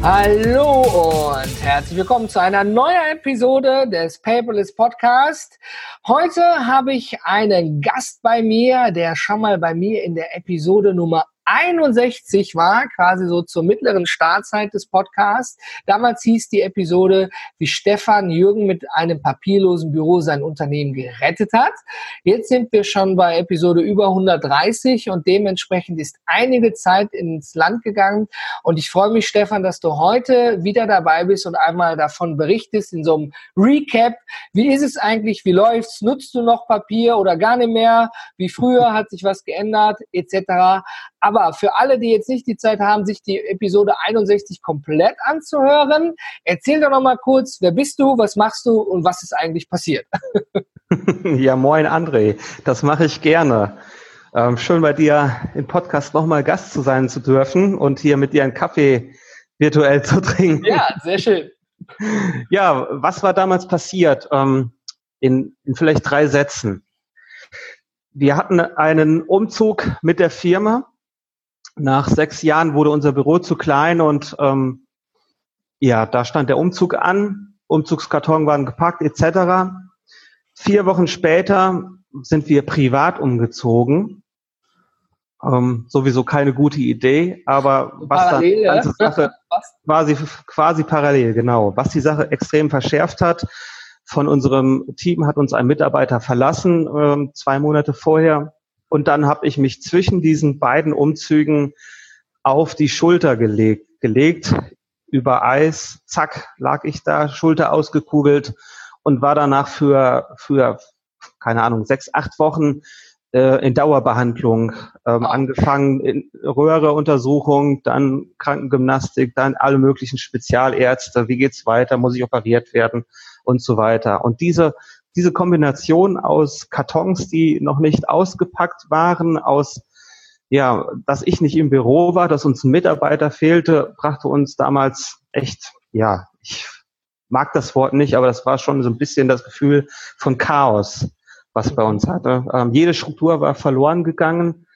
Hallo und herzlich willkommen zu einer neuen Episode des Paperless Podcast. Heute habe ich einen Gast bei mir, der schon mal bei mir in der Episode Nummer 61 war, quasi so zur mittleren Startzeit des Podcasts. Damals hieß die Episode, wie Stefan Jürgen mit einem papierlosen Büro sein Unternehmen gerettet hat. Jetzt sind wir schon bei Episode über 130 und dementsprechend ist einige Zeit ins Land gegangen. Und ich freue mich, Stefan, dass du heute wieder dabei bist und einmal davon berichtest in so einem Recap. Wie ist es eigentlich? Wie läuft's? Nutzt du noch Papier oder gar nicht mehr? Wie früher hat sich was geändert? Etc. Aber aber für alle, die jetzt nicht die Zeit haben, sich die Episode 61 komplett anzuhören, erzähl doch noch mal kurz, wer bist du, was machst du und was ist eigentlich passiert? ja, moin André, das mache ich gerne. Ähm, schön bei dir im Podcast nochmal Gast zu sein zu dürfen und hier mit dir einen Kaffee virtuell zu trinken. Ja, sehr schön. Ja, was war damals passiert? Ähm, in, in vielleicht drei Sätzen. Wir hatten einen Umzug mit der Firma nach sechs Jahren wurde unser Büro zu klein und ähm, ja, da stand der Umzug an, Umzugskarton waren gepackt etc. Vier Wochen später sind wir privat umgezogen. Ähm, sowieso keine gute Idee, aber was parallel, die ganze? Sache quasi, quasi parallel, genau. Was die Sache extrem verschärft hat, von unserem Team hat uns ein Mitarbeiter verlassen, ähm, zwei Monate vorher. Und dann habe ich mich zwischen diesen beiden Umzügen auf die Schulter gelegt, gelegt über Eis, zack, lag ich da, Schulter ausgekugelt und war danach für, für keine Ahnung, sechs, acht Wochen äh, in Dauerbehandlung, ähm, angefangen in Röhreuntersuchung, dann Krankengymnastik, dann alle möglichen Spezialärzte, wie geht's weiter, muss ich operiert werden und so weiter. Und diese diese Kombination aus Kartons, die noch nicht ausgepackt waren, aus ja, dass ich nicht im Büro war, dass uns ein Mitarbeiter fehlte, brachte uns damals echt, ja, ich mag das Wort nicht, aber das war schon so ein bisschen das Gefühl von Chaos, was bei uns hatte. Ähm, jede Struktur war verloren gegangen.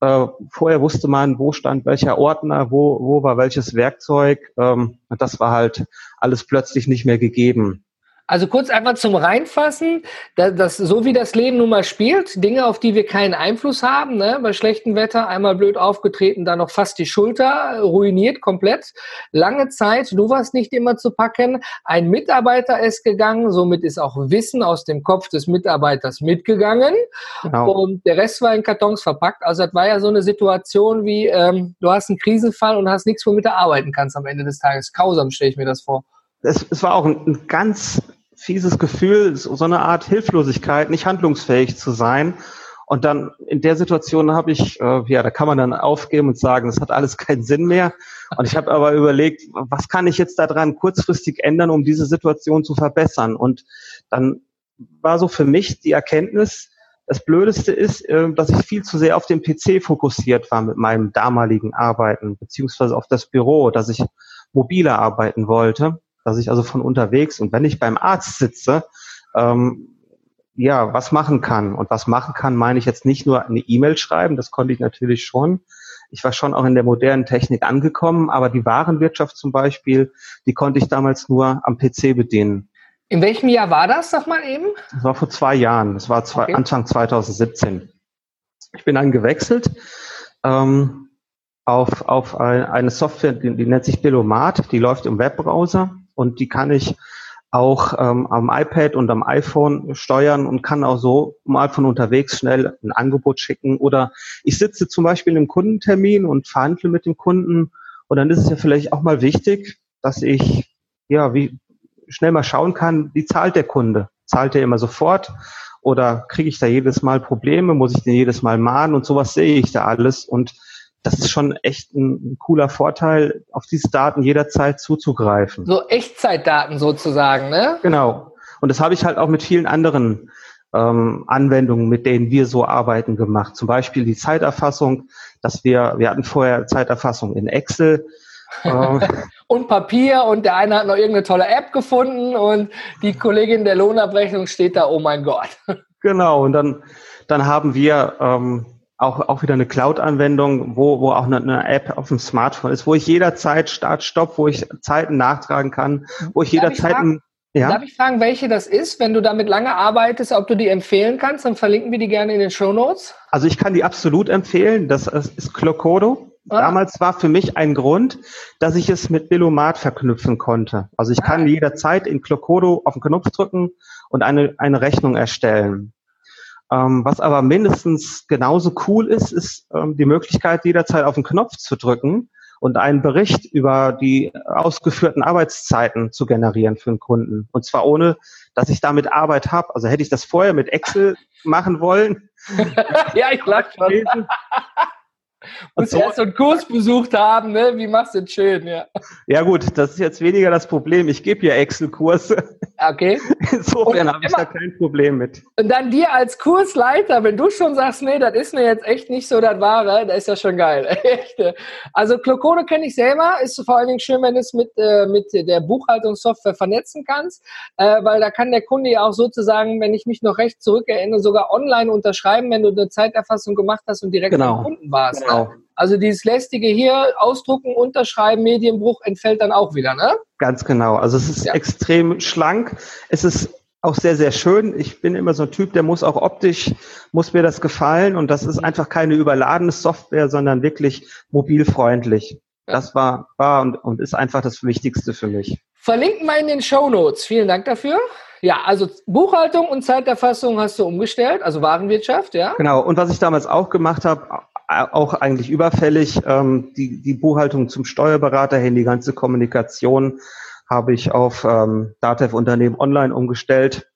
Äh, vorher wusste man, wo stand welcher Ordner, wo, wo war welches Werkzeug. Ähm, das war halt alles plötzlich nicht mehr gegeben. Also kurz einfach zum Reinfassen, dass, dass, so wie das Leben nun mal spielt, Dinge, auf die wir keinen Einfluss haben, ne? bei schlechtem Wetter einmal blöd aufgetreten, dann noch fast die Schulter ruiniert komplett. Lange Zeit, du warst nicht immer zu packen, ein Mitarbeiter ist gegangen, somit ist auch Wissen aus dem Kopf des Mitarbeiters mitgegangen genau. und der Rest war in Kartons verpackt. Also das war ja so eine Situation wie, ähm, du hast einen Krisenfall und hast nichts, womit du arbeiten kannst am Ende des Tages. Kausam stelle ich mir das vor. Es, es war auch ein, ein ganz fieses Gefühl, so eine Art Hilflosigkeit, nicht handlungsfähig zu sein. Und dann in der Situation habe ich, äh, ja, da kann man dann aufgeben und sagen, das hat alles keinen Sinn mehr. Und ich habe aber überlegt, was kann ich jetzt daran kurzfristig ändern, um diese Situation zu verbessern? Und dann war so für mich die Erkenntnis, das Blödeste ist, äh, dass ich viel zu sehr auf den PC fokussiert war mit meinem damaligen Arbeiten, beziehungsweise auf das Büro, dass ich mobiler arbeiten wollte dass ich also von unterwegs und wenn ich beim Arzt sitze, ähm, ja, was machen kann. Und was machen kann, meine ich jetzt nicht nur eine E-Mail schreiben, das konnte ich natürlich schon. Ich war schon auch in der modernen Technik angekommen, aber die Warenwirtschaft zum Beispiel, die konnte ich damals nur am PC bedienen. In welchem Jahr war das, sag mal eben? Das war vor zwei Jahren, das war zwei, okay. Anfang 2017. Ich bin dann gewechselt ähm, auf, auf eine Software, die, die nennt sich Billomat, die läuft im Webbrowser und die kann ich auch ähm, am iPad und am iPhone steuern und kann auch so mal von unterwegs schnell ein Angebot schicken. Oder ich sitze zum Beispiel in einem Kundentermin und verhandle mit dem Kunden und dann ist es ja vielleicht auch mal wichtig, dass ich ja wie schnell mal schauen kann, wie zahlt der Kunde? Zahlt er immer sofort? Oder kriege ich da jedes Mal Probleme? Muss ich den jedes Mal mahnen? Und sowas sehe ich da alles. Und das ist schon echt ein, ein, cooler Vorteil, auf diese Daten jederzeit zuzugreifen. So Echtzeitdaten sozusagen, ne? Genau. Und das habe ich halt auch mit vielen anderen ähm, Anwendungen, mit denen wir so arbeiten, gemacht. Zum Beispiel die Zeiterfassung, dass wir, wir hatten vorher Zeiterfassung in Excel. Ähm, und Papier und der eine hat noch irgendeine tolle App gefunden und die Kollegin der Lohnabrechnung steht da, oh mein Gott. Genau, und dann, dann haben wir ähm, auch, auch wieder eine Cloud-Anwendung, wo, wo auch eine, eine, App auf dem Smartphone ist, wo ich jederzeit Start, Stopp, wo ich Zeiten nachtragen kann, wo ich jederzeit ja? Darf ich fragen, welche das ist? Wenn du damit lange arbeitest, ob du die empfehlen kannst, dann verlinken wir die gerne in den Show Notes. Also ich kann die absolut empfehlen. Das ist Clocodo. Ah. Damals war für mich ein Grund, dass ich es mit Billomat verknüpfen konnte. Also ich ah. kann jederzeit in Clocodo auf den Knopf drücken und eine, eine Rechnung erstellen. Ähm, was aber mindestens genauso cool ist, ist ähm, die Möglichkeit, jederzeit auf den Knopf zu drücken und einen Bericht über die ausgeführten Arbeitszeiten zu generieren für den Kunden. Und zwar ohne, dass ich damit Arbeit habe. Also hätte ich das vorher mit Excel machen wollen. ja, ich lach schon. Muss so. erst so einen Kurs besucht haben, ne? Wie machst du das schön, ja. Ja gut, das ist jetzt weniger das Problem. Ich gebe ja Excel-Kurse. Okay. Insofern habe ich da kein Problem mit. Und dann dir als Kursleiter, wenn du schon sagst, nee, das ist mir jetzt echt nicht so das Wahre, das ist ja schon geil. also Clocode kenne ich selber, ist vor allen Dingen schön, wenn du es mit, äh, mit der Buchhaltungssoftware vernetzen kannst, äh, weil da kann der Kunde ja auch sozusagen, wenn ich mich noch recht zurückerinnere, sogar online unterschreiben, wenn du eine Zeiterfassung gemacht hast und direkt genau. beim Kunden warst. Genau. Genau. Also dieses lästige hier, ausdrucken, unterschreiben, Medienbruch entfällt dann auch wieder, ne? Ganz genau. Also es ist ja. extrem schlank. Es ist auch sehr, sehr schön. Ich bin immer so ein Typ, der muss auch optisch, muss mir das gefallen. Und das ist einfach keine überladene Software, sondern wirklich mobilfreundlich. Das war, war und, und ist einfach das Wichtigste für mich. Verlinken wir in den Show Notes. Vielen Dank dafür. Ja, also Buchhaltung und Zeiterfassung hast du umgestellt, also Warenwirtschaft, ja? Genau. Und was ich damals auch gemacht habe, auch eigentlich überfällig. Ähm, die, die Buchhaltung zum Steuerberater hin, die ganze Kommunikation habe ich auf ähm, Datev Unternehmen Online umgestellt.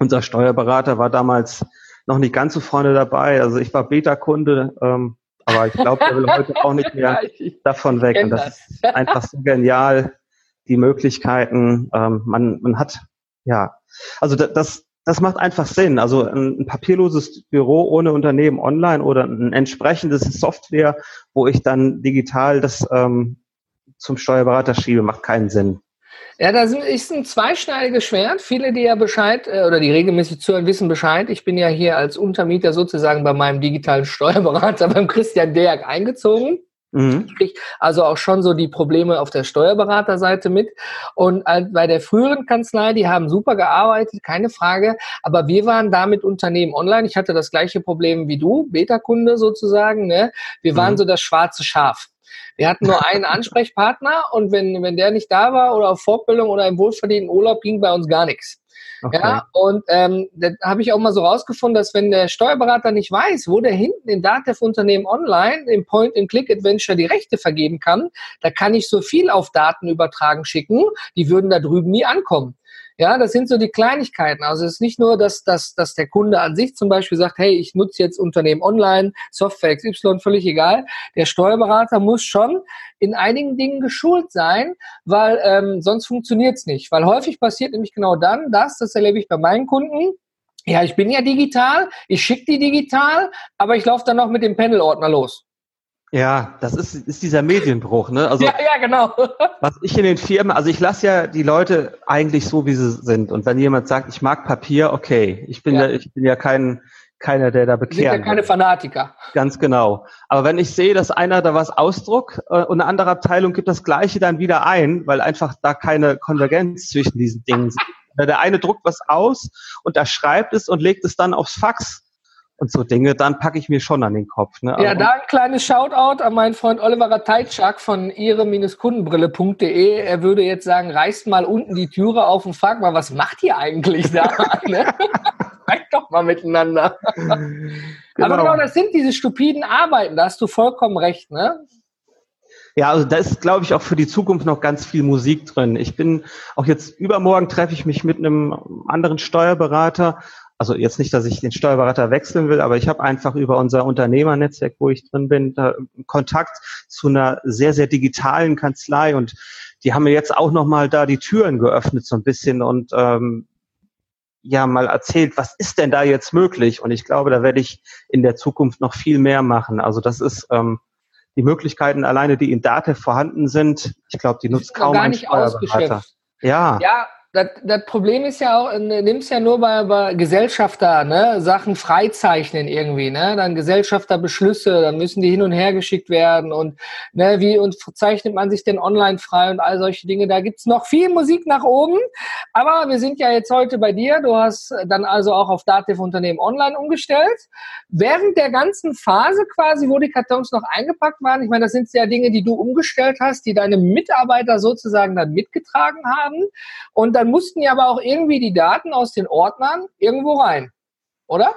Unser Steuerberater war damals noch nicht ganz so vorne dabei. Also ich war Beta-Kunde, ähm, aber ich glaube, er will heute auch nicht mehr davon weg. Und das ist einfach so genial, die Möglichkeiten. Ähm, man, man hat, ja, also das, das macht einfach Sinn. Also ein, papierloses Büro ohne Unternehmen online oder ein entsprechendes Software, wo ich dann digital das ähm, zum Steuerberater schiebe, macht keinen Sinn. Ja, das ist ein zweischneidiges Schwert. Viele, die ja Bescheid äh, oder die regelmäßig zuhören, wissen Bescheid. Ich bin ja hier als Untermieter sozusagen bei meinem digitalen Steuerberater beim Christian Deak eingezogen. Mhm. Also auch schon so die Probleme auf der Steuerberaterseite mit. Und bei der früheren Kanzlei, die haben super gearbeitet, keine Frage. Aber wir waren da mit Unternehmen online. Ich hatte das gleiche Problem wie du, Beta-Kunde sozusagen. Ne? Wir waren mhm. so das schwarze Schaf. Wir hatten nur einen Ansprechpartner und wenn, wenn der nicht da war oder auf Fortbildung oder im wohlverdienten Urlaub, ging bei uns gar nichts. Okay. Ja, und ähm, da habe ich auch mal so rausgefunden, dass wenn der Steuerberater nicht weiß, wo der hinten in Datev-Unternehmen online im Point-and-Click-Adventure die Rechte vergeben kann, da kann ich so viel auf Daten übertragen schicken, die würden da drüben nie ankommen. Ja, das sind so die Kleinigkeiten. Also es ist nicht nur, dass, dass, dass der Kunde an sich zum Beispiel sagt, hey, ich nutze jetzt Unternehmen online, Software XY, völlig egal. Der Steuerberater muss schon in einigen Dingen geschult sein, weil ähm, sonst funktioniert es nicht. Weil häufig passiert nämlich genau dann das, das erlebe ich bei meinen Kunden, ja, ich bin ja digital, ich schicke die digital, aber ich laufe dann noch mit dem Panel-Ordner los. Ja, das ist, ist dieser Medienbruch, ne? Also, ja, ja, genau. was ich in den Firmen, also ich lasse ja die Leute eigentlich so, wie sie sind. Und wenn jemand sagt, ich mag Papier, okay. Ich bin ja, ja ich bin ja kein, keiner, der da bekehrt. Sind ja keine Fanatiker. Ganz genau. Aber wenn ich sehe, dass einer da was ausdruckt äh, und eine andere Abteilung gibt das Gleiche dann wieder ein, weil einfach da keine Konvergenz zwischen diesen Dingen ist. Der eine druckt was aus und er schreibt es und legt es dann aufs Fax und so Dinge, dann packe ich mir schon an den Kopf. Ne? Ja, da ein kleines Shoutout an meinen Freund Oliver Rateitschak von ihre-kundenbrille.de. Er würde jetzt sagen, reißt mal unten die Türe auf und fragt mal, was macht ihr eigentlich da? ne? doch mal miteinander. Genau. Aber genau, das sind diese stupiden Arbeiten, da hast du vollkommen recht, ne? Ja, also da ist, glaube ich, auch für die Zukunft noch ganz viel Musik drin. Ich bin auch jetzt übermorgen treffe ich mich mit einem anderen Steuerberater also jetzt nicht, dass ich den Steuerberater wechseln will, aber ich habe einfach über unser Unternehmernetzwerk, wo ich drin bin, Kontakt zu einer sehr, sehr digitalen Kanzlei und die haben mir jetzt auch nochmal da die Türen geöffnet so ein bisschen und ähm, ja mal erzählt, was ist denn da jetzt möglich? Und ich glaube, da werde ich in der Zukunft noch viel mehr machen. Also das ist ähm, die Möglichkeiten alleine, die in Datev vorhanden sind. Ich glaube, die nutzt kaum ein Steuerberater. Ja. Ja, das, das Problem ist ja auch, äh, nimmst ja nur bei, bei Gesellschafter, ne, Sachen freizeichnen irgendwie, ne, dann Gesellschafterbeschlüsse, dann müssen die hin und her geschickt werden und, ne, wie und zeichnet man sich denn online frei und all solche Dinge. Da gibt's noch viel Musik nach oben, aber wir sind ja jetzt heute bei dir. Du hast dann also auch auf Dativ Unternehmen online umgestellt. Während der ganzen Phase quasi, wo die Kartons noch eingepackt waren, ich meine, das sind ja Dinge, die du umgestellt hast, die deine Mitarbeiter sozusagen dann mitgetragen haben und dann mussten ja aber auch irgendwie die Daten aus den Ordnern irgendwo rein, oder?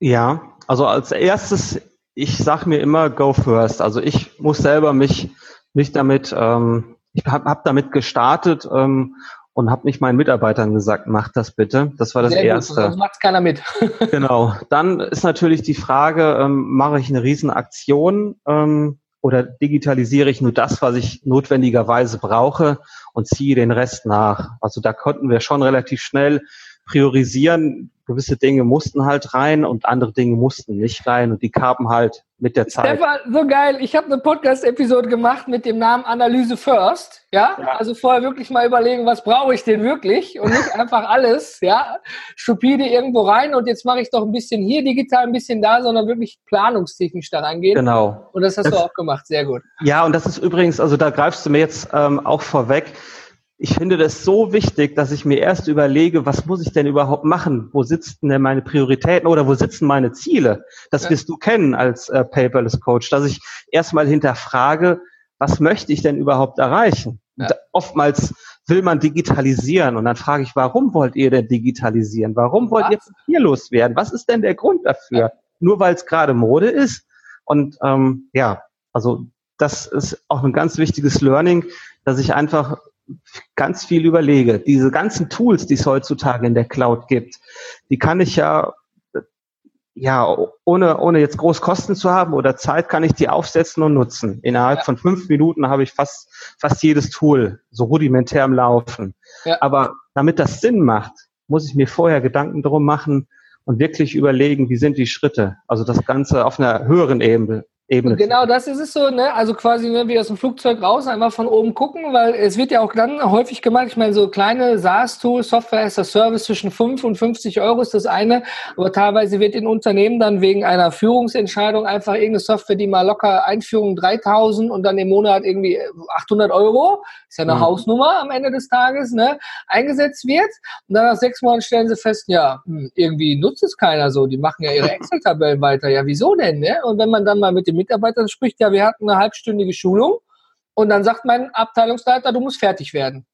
Ja, also als erstes, ich sage mir immer, go first. Also ich muss selber mich, mich damit, ähm, ich habe hab damit gestartet ähm, und habe nicht meinen Mitarbeitern gesagt, mach das bitte. Das war das Sehr Erste. Gut, sonst macht keiner mit. genau. Dann ist natürlich die Frage, ähm, mache ich eine Riesenaktion ähm, oder digitalisiere ich nur das, was ich notwendigerweise brauche und ziehe den Rest nach. Also da konnten wir schon relativ schnell priorisieren. Gewisse Dinge mussten halt rein und andere Dinge mussten nicht rein und die kamen halt mit der Zeit. Stefan, so geil. Ich habe eine Podcast-Episode gemacht mit dem Namen Analyse First. Ja? ja? also vorher wirklich mal überlegen, was brauche ich denn wirklich und nicht einfach alles, ja, stupide irgendwo rein und jetzt mache ich doch ein bisschen hier digital, ein bisschen da, sondern wirklich planungstechnisch da rangehen. Genau. Und das hast das, du auch gemacht, sehr gut. Ja, und das ist übrigens, also da greifst du mir jetzt ähm, auch vorweg ich finde das so wichtig, dass ich mir erst überlege, was muss ich denn überhaupt machen? Wo sitzen denn meine Prioritäten oder wo sitzen meine Ziele? Das ja. wirst du kennen als äh, Paperless Coach, dass ich erstmal hinterfrage, was möchte ich denn überhaupt erreichen? Ja. oftmals will man digitalisieren und dann frage ich, warum wollt ihr denn digitalisieren? Warum wollt was? ihr papierlos werden? Was ist denn der Grund dafür? Ja. Nur weil es gerade Mode ist? Und ähm, ja, also das ist auch ein ganz wichtiges Learning, dass ich einfach ganz viel überlege, diese ganzen Tools, die es heutzutage in der Cloud gibt, die kann ich ja, ja, ohne, ohne jetzt groß Kosten zu haben oder Zeit, kann ich die aufsetzen und nutzen. Innerhalb ja. von fünf Minuten habe ich fast, fast jedes Tool so rudimentär am Laufen. Ja. Aber damit das Sinn macht, muss ich mir vorher Gedanken drum machen und wirklich überlegen, wie sind die Schritte. Also das Ganze auf einer höheren Ebene, Ebene. Genau, das ist es so, ne? Also quasi ne, wie aus dem Flugzeug raus, einmal von oben gucken, weil es wird ja auch dann häufig gemacht, ich meine, so kleine SaaS-Tools, Software as a Service zwischen 5 und 50 Euro ist das eine, aber teilweise wird in Unternehmen dann wegen einer Führungsentscheidung einfach irgendeine Software, die mal locker Einführung 3000 und dann im Monat irgendwie 800 Euro, ist ja eine mhm. Hausnummer am Ende des Tages, ne? Eingesetzt wird und dann nach sechs Monaten stellen sie fest, ja, hm, irgendwie nutzt es keiner so, die machen ja ihre Excel-Tabellen weiter, ja, wieso denn, ne? Und wenn man dann mal mit dem Mitarbeitern spricht, ja, wir hatten eine halbstündige Schulung und dann sagt mein Abteilungsleiter, du musst fertig werden.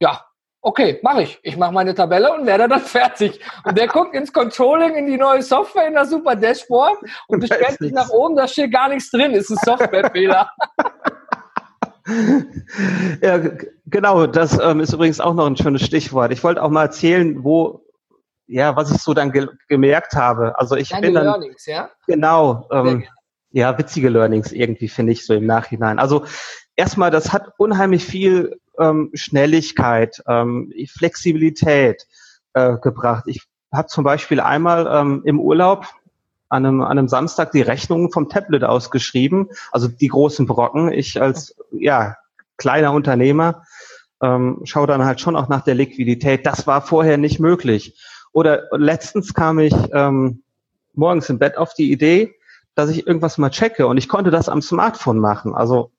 Ja, okay, mache ich. Ich mache meine Tabelle und werde dann fertig. Und der guckt ins Controlling, in die neue Software, in das super Dashboard und beschwert sich nach oben, da steht gar nichts drin, ist ein Softwarefehler. ja, genau, das ähm, ist übrigens auch noch ein schönes Stichwort. Ich wollte auch mal erzählen, wo, ja, was ich so dann ge gemerkt habe. Also ich Deine bin dann, Learnings, ja? Genau, ähm, ja, witzige Learnings irgendwie, finde ich so im Nachhinein. Also erstmal, das hat unheimlich viel ähm, Schnelligkeit, ähm, Flexibilität äh, gebracht. Ich habe zum Beispiel einmal ähm, im Urlaub an einem, an einem Samstag die Rechnungen vom Tablet ausgeschrieben, also die großen Brocken. Ich als ja kleiner Unternehmer ähm, schaue dann halt schon auch nach der Liquidität. Das war vorher nicht möglich. Oder letztens kam ich ähm, morgens im Bett auf die Idee, dass ich irgendwas mal checke und ich konnte das am Smartphone machen. Also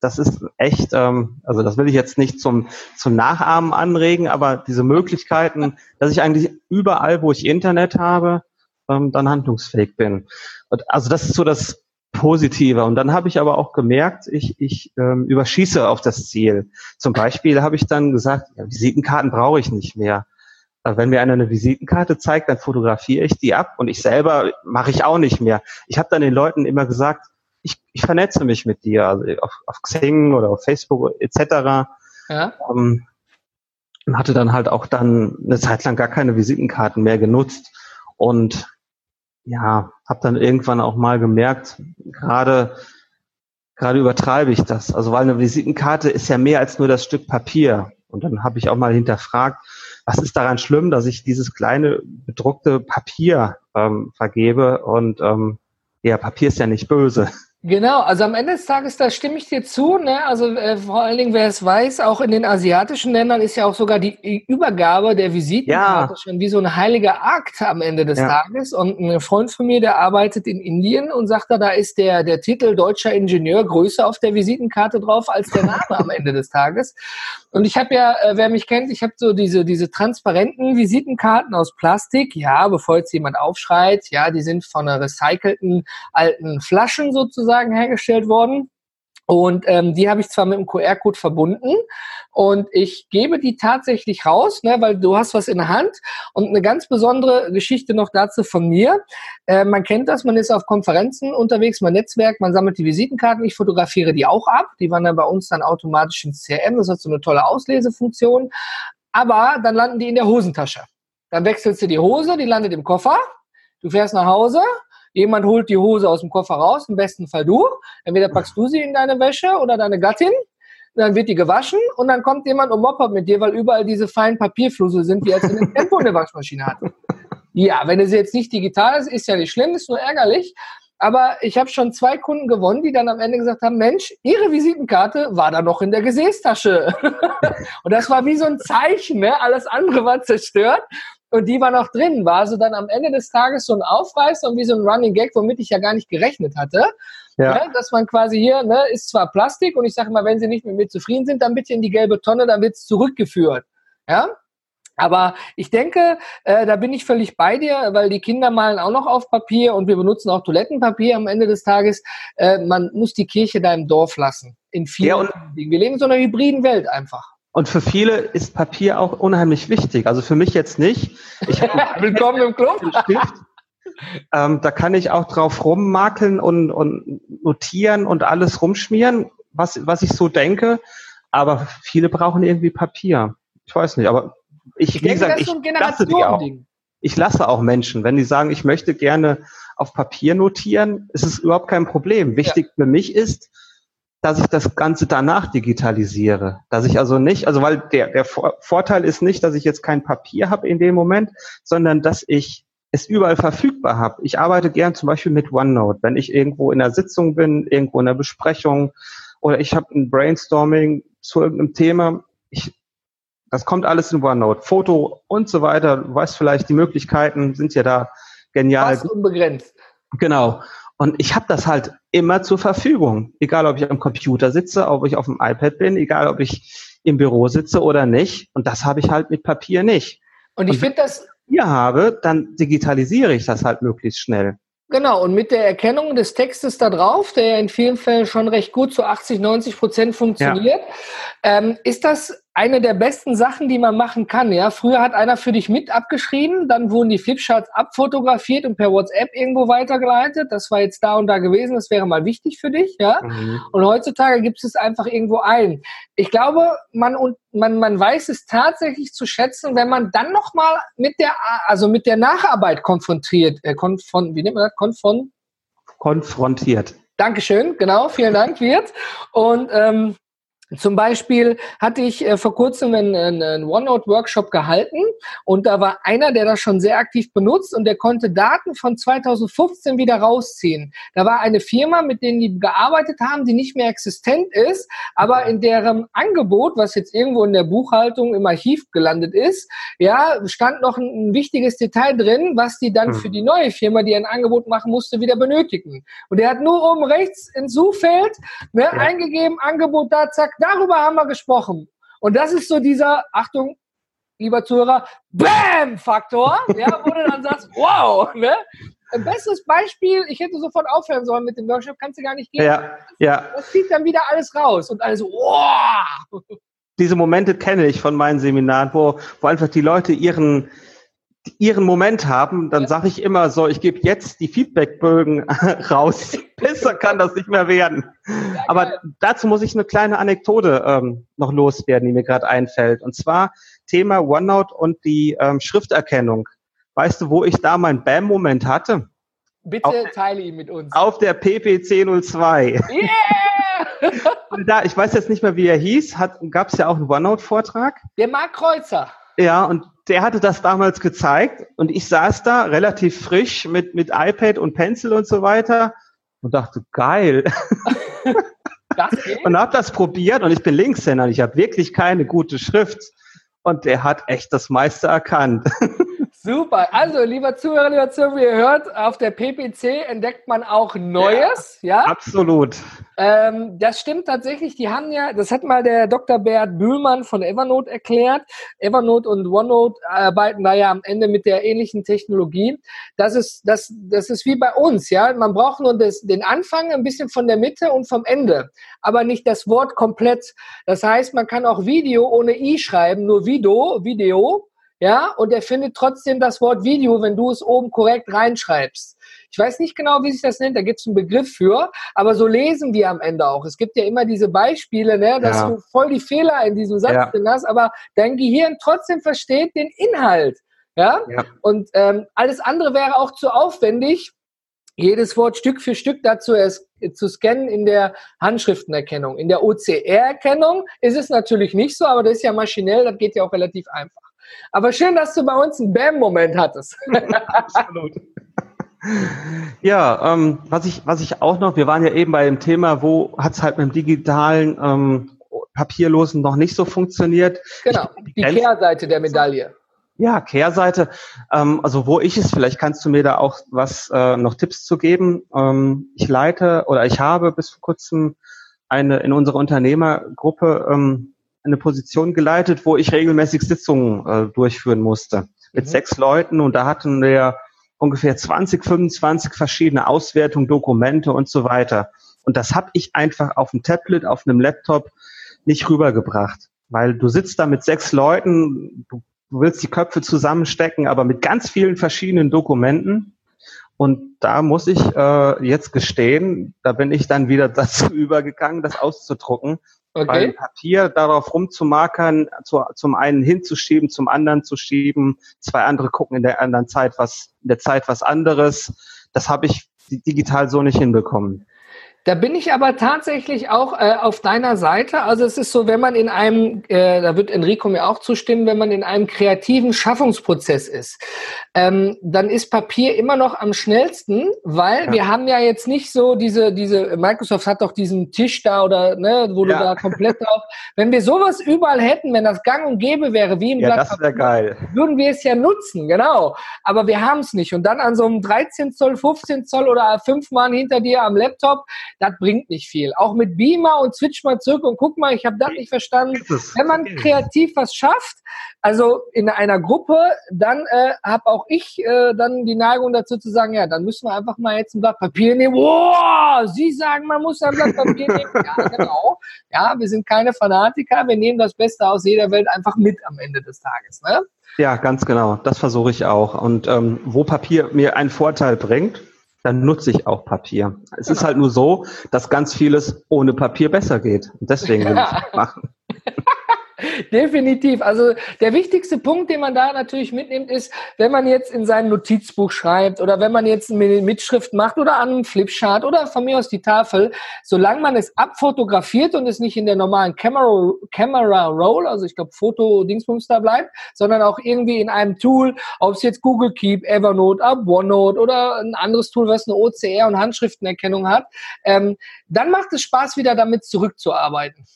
das ist echt, ähm, also das will ich jetzt nicht zum, zum Nachahmen anregen, aber diese Möglichkeiten, dass ich eigentlich überall, wo ich Internet habe, ähm, dann handlungsfähig bin. Und also das ist so das Positive. Und dann habe ich aber auch gemerkt, ich, ich ähm, überschieße auf das Ziel. Zum Beispiel habe ich dann gesagt, ja, Visitenkarten brauche ich nicht mehr. Also wenn mir einer eine Visitenkarte zeigt, dann fotografiere ich die ab und ich selber mache ich auch nicht mehr. Ich habe dann den Leuten immer gesagt, ich, ich vernetze mich mit dir, also auf, auf Xing oder auf Facebook etc. Ja. Ähm, und hatte dann halt auch dann eine Zeit lang gar keine Visitenkarten mehr genutzt und ja, habe dann irgendwann auch mal gemerkt, gerade gerade übertreibe ich das. Also weil eine Visitenkarte ist ja mehr als nur das Stück Papier. Und dann habe ich auch mal hinterfragt, was ist daran schlimm, dass ich dieses kleine bedruckte Papier ähm, vergebe und ähm, ja, Papier ist ja nicht böse. Genau, also am Ende des Tages, da stimme ich dir zu. Ne? Also äh, vor allen Dingen, wer es weiß, auch in den asiatischen Ländern ist ja auch sogar die Übergabe der Visitenkarte ja. schon wie so ein heiliger Akt am Ende des ja. Tages. Und ein Freund von mir, der arbeitet in Indien und sagt da, da ist der, der Titel deutscher Ingenieur größer auf der Visitenkarte drauf als der Name am Ende des Tages. Und ich habe ja, äh, wer mich kennt, ich habe so diese, diese transparenten Visitenkarten aus Plastik. Ja, bevor jetzt jemand aufschreit, ja, die sind von einer recycelten alten Flaschen sozusagen sozusagen hergestellt worden. Und ähm, die habe ich zwar mit dem QR-Code verbunden und ich gebe die tatsächlich raus, ne, weil du hast was in der Hand. Und eine ganz besondere Geschichte noch dazu von mir. Äh, man kennt das, man ist auf Konferenzen unterwegs, man Netzwerk, man sammelt die Visitenkarten, ich fotografiere die auch ab. Die wandern bei uns dann automatisch ins CRM, das hat so eine tolle Auslesefunktion. Aber dann landen die in der Hosentasche. Dann wechselst du die Hose, die landet im Koffer. Du fährst nach Hause, Jemand holt die Hose aus dem Koffer raus, im besten Fall du. Entweder packst du sie in deine Wäsche oder deine Gattin. Dann wird die gewaschen und dann kommt jemand und moppert mit dir, weil überall diese feinen Papierflusel sind, die jetzt in dem Tempo eine Waschmaschine hat. Ja, wenn es jetzt nicht digital ist, ist ja nicht schlimm, ist nur ärgerlich. Aber ich habe schon zwei Kunden gewonnen, die dann am Ende gesagt haben, Mensch, ihre Visitenkarte war da noch in der Gesäßtasche. und das war wie so ein Zeichen, ne? alles andere war zerstört und die war noch drin, war also dann am Ende des Tages so ein Aufreißer und wie so ein Running Gag, womit ich ja gar nicht gerechnet hatte. Ja. Ne, dass man quasi hier, ne, ist zwar Plastik und ich sage mal, wenn Sie nicht mit mir zufrieden sind, dann bitte in die gelbe Tonne, dann wird es zurückgeführt. Ja, aber ich denke, äh, da bin ich völlig bei dir, weil die Kinder malen auch noch auf Papier und wir benutzen auch Toilettenpapier am Ende des Tages. Äh, man muss die Kirche da im Dorf lassen. In vielen ja, Wir leben in so einer hybriden Welt einfach. Und für viele ist Papier auch unheimlich wichtig. Also für mich jetzt nicht. Ich Willkommen im Club. Ähm, da kann ich auch drauf rummakeln und, und notieren und alles rumschmieren, was, was ich so denke. Aber viele brauchen irgendwie Papier. Ich weiß nicht, aber ich, ich wie gesagt, ich lasse auch. Ich lasse auch Menschen, wenn die sagen, ich möchte gerne auf Papier notieren, ist es überhaupt kein Problem. Wichtig ja. für mich ist, dass ich das Ganze danach digitalisiere. Dass ich also nicht, also weil der, der Vorteil ist nicht, dass ich jetzt kein Papier habe in dem Moment, sondern dass ich es überall verfügbar habe. Ich arbeite gern zum Beispiel mit OneNote, wenn ich irgendwo in einer Sitzung bin, irgendwo in einer Besprechung oder ich habe ein Brainstorming zu irgendeinem Thema. Ich, das kommt alles in OneNote. Foto und so weiter. Du weißt vielleicht, die Möglichkeiten sind ja da genial. Fast unbegrenzt. Genau. Und ich habe das halt immer zur Verfügung. Egal, ob ich am Computer sitze, ob ich auf dem iPad bin, egal, ob ich im Büro sitze oder nicht. Und das habe ich halt mit Papier nicht. Und ich finde das. Hier habe, dann digitalisiere ich das halt möglichst schnell. Genau, und mit der Erkennung des Textes da drauf, der ja in vielen Fällen schon recht gut zu 80, 90 Prozent funktioniert, ja. ähm, ist das eine der besten Sachen, die man machen kann. Ja, früher hat einer für dich mit abgeschrieben, dann wurden die Flipcharts abfotografiert und per WhatsApp irgendwo weitergeleitet. Das war jetzt da und da gewesen, das wäre mal wichtig für dich. Ja, mhm. und heutzutage gibt es einfach irgendwo ein. Ich glaube, man und man man weiß es tatsächlich zu schätzen, wenn man dann noch mal mit der also mit der Nacharbeit konfrontiert, äh, konfron, wie nennt man das, konfron konfrontiert. Dankeschön, genau, vielen Dank, Wirt. Und ähm, zum Beispiel hatte ich äh, vor kurzem einen, einen OneNote-Workshop gehalten und da war einer, der das schon sehr aktiv benutzt und der konnte Daten von 2015 wieder rausziehen. Da war eine Firma, mit denen die gearbeitet haben, die nicht mehr existent ist, aber in deren Angebot, was jetzt irgendwo in der Buchhaltung im Archiv gelandet ist, ja, stand noch ein, ein wichtiges Detail drin, was die dann hm. für die neue Firma, die ein Angebot machen musste, wieder benötigen. Und der hat nur oben rechts ins Suchfeld ne, ja. eingegeben, Angebot da, zack, darüber haben wir gesprochen. Und das ist so dieser, Achtung, lieber Zuhörer, Bam-Faktor, ja, wo du dann sagst, wow, ne? Ein besseres Beispiel, ich hätte sofort aufhören sollen mit dem Workshop, kannst du gar nicht geben. Ja, ja. Das zieht dann wieder alles raus und alles, wow. Diese Momente kenne ich von meinen Seminaren, wo, wo einfach die Leute ihren, ihren Moment haben, dann sage ich immer so, ich gebe jetzt die Feedbackbögen raus. Besser kann das nicht mehr werden. Aber dazu muss ich eine kleine Anekdote ähm, noch loswerden, die mir gerade einfällt. Und zwar Thema OneNote und die ähm, Schrifterkennung. Weißt du, wo ich da meinen Bam-Moment hatte? Bitte auf, teile ihn mit uns. Auf der PPC02. Yeah! da, ich weiß jetzt nicht mehr, wie er hieß, gab es ja auch einen OneNote-Vortrag. Der Marc Kreuzer. Ja, und der hatte das damals gezeigt und ich saß da relativ frisch mit, mit iPad und Pencil und so weiter und dachte, geil. und habe das probiert und ich bin Linkshänder. Ich habe wirklich keine gute Schrift und der hat echt das meiste erkannt. Super. Also, lieber Zuhörer, lieber Zuhörer, ihr hört, auf der PPC entdeckt man auch Neues. Ja, ja? absolut. Ähm, das stimmt tatsächlich. Die haben ja, das hat mal der Dr. Bert Bühlmann von Evernote erklärt. Evernote und OneNote arbeiten da ja am Ende mit der ähnlichen Technologie. Das ist, das, das ist wie bei uns. Ja, man braucht nur das, den Anfang, ein bisschen von der Mitte und vom Ende, aber nicht das Wort komplett. Das heißt, man kann auch Video ohne i schreiben, nur Video, Video ja, und er findet trotzdem das Wort Video, wenn du es oben korrekt reinschreibst. Ich weiß nicht genau, wie sich das nennt, da gibt es einen Begriff für, aber so lesen wir am Ende auch. Es gibt ja immer diese Beispiele, ne, dass ja. du voll die Fehler in diesem Satz ja. drin hast, aber dein Gehirn trotzdem versteht den Inhalt. Ja, ja. und ähm, alles andere wäre auch zu aufwendig, jedes Wort Stück für Stück dazu es, zu scannen in der Handschriftenerkennung. In der OCR-Erkennung ist es natürlich nicht so, aber das ist ja maschinell, das geht ja auch relativ einfach. Aber schön, dass du bei uns einen Bam-Moment hattest. Absolut. Ja, ähm, was ich, was ich auch noch, wir waren ja eben bei dem Thema, wo hat es halt mit dem digitalen ähm, Papierlosen noch nicht so funktioniert. Genau, ich, die, die Kehrseite der Medaille. Ja, Kehrseite. Ähm, also wo ich es, vielleicht kannst du mir da auch was äh, noch Tipps zu geben. Ähm, ich leite oder ich habe bis vor kurzem eine in unserer Unternehmergruppe ähm, eine Position geleitet, wo ich regelmäßig Sitzungen äh, durchführen musste mit mhm. sechs Leuten und da hatten wir ungefähr 20, 25 verschiedene Auswertungen, Dokumente und so weiter. Und das habe ich einfach auf dem Tablet, auf einem Laptop nicht rübergebracht, weil du sitzt da mit sechs Leuten, du, du willst die Köpfe zusammenstecken, aber mit ganz vielen verschiedenen Dokumenten. Und da muss ich äh, jetzt gestehen, da bin ich dann wieder dazu übergegangen, das auszudrucken Okay. Weil Papier darauf rumzumarkern, zu, zum einen hinzuschieben, zum anderen zu schieben, zwei andere gucken in der anderen Zeit was, in der Zeit was anderes. Das habe ich digital so nicht hinbekommen. Da bin ich aber tatsächlich auch äh, auf deiner Seite. Also es ist so, wenn man in einem, äh, da wird Enrico mir auch zustimmen, wenn man in einem kreativen Schaffungsprozess ist, ähm, dann ist Papier immer noch am schnellsten, weil ja. wir haben ja jetzt nicht so diese, diese, Microsoft hat doch diesen Tisch da oder, ne, wo ja. du da komplett drauf, wenn wir sowas überall hätten, wenn das gang und gäbe wäre, wie im ja, Blatt Papier, geil. würden wir es ja nutzen, genau. Aber wir haben es nicht. Und dann an so einem 13 Zoll, 15 Zoll oder fünf Mann hinter dir am Laptop, das bringt nicht viel. Auch mit Beamer und switch mal zurück und guck mal, ich habe das nicht verstanden. Wenn man kreativ was schafft, also in einer Gruppe, dann äh, habe auch ich äh, dann die Neigung dazu zu sagen, ja, dann müssen wir einfach mal jetzt ein Blatt Papier nehmen. Wow, Sie sagen, man muss ein Blatt Papier nehmen. Ja, genau. Ja, wir sind keine Fanatiker, wir nehmen das Beste aus jeder Welt einfach mit am Ende des Tages. Ne? Ja, ganz genau. Das versuche ich auch. Und ähm, wo Papier mir einen Vorteil bringt, dann nutze ich auch Papier. Es genau. ist halt nur so, dass ganz vieles ohne Papier besser geht. Und deswegen will ich es machen. Definitiv. Also der wichtigste Punkt, den man da natürlich mitnimmt, ist, wenn man jetzt in sein Notizbuch schreibt oder wenn man jetzt eine Mitschrift macht oder an einem Flipchart oder von mir aus die Tafel, solange man es abfotografiert und es nicht in der normalen Camera, Camera Roll, also ich glaube Foto-Dingsbums da bleibt, sondern auch irgendwie in einem Tool, ob es jetzt Google Keep, Evernote, Up, OneNote oder ein anderes Tool, was eine OCR und Handschriftenerkennung hat, ähm, dann macht es Spaß, wieder damit zurückzuarbeiten.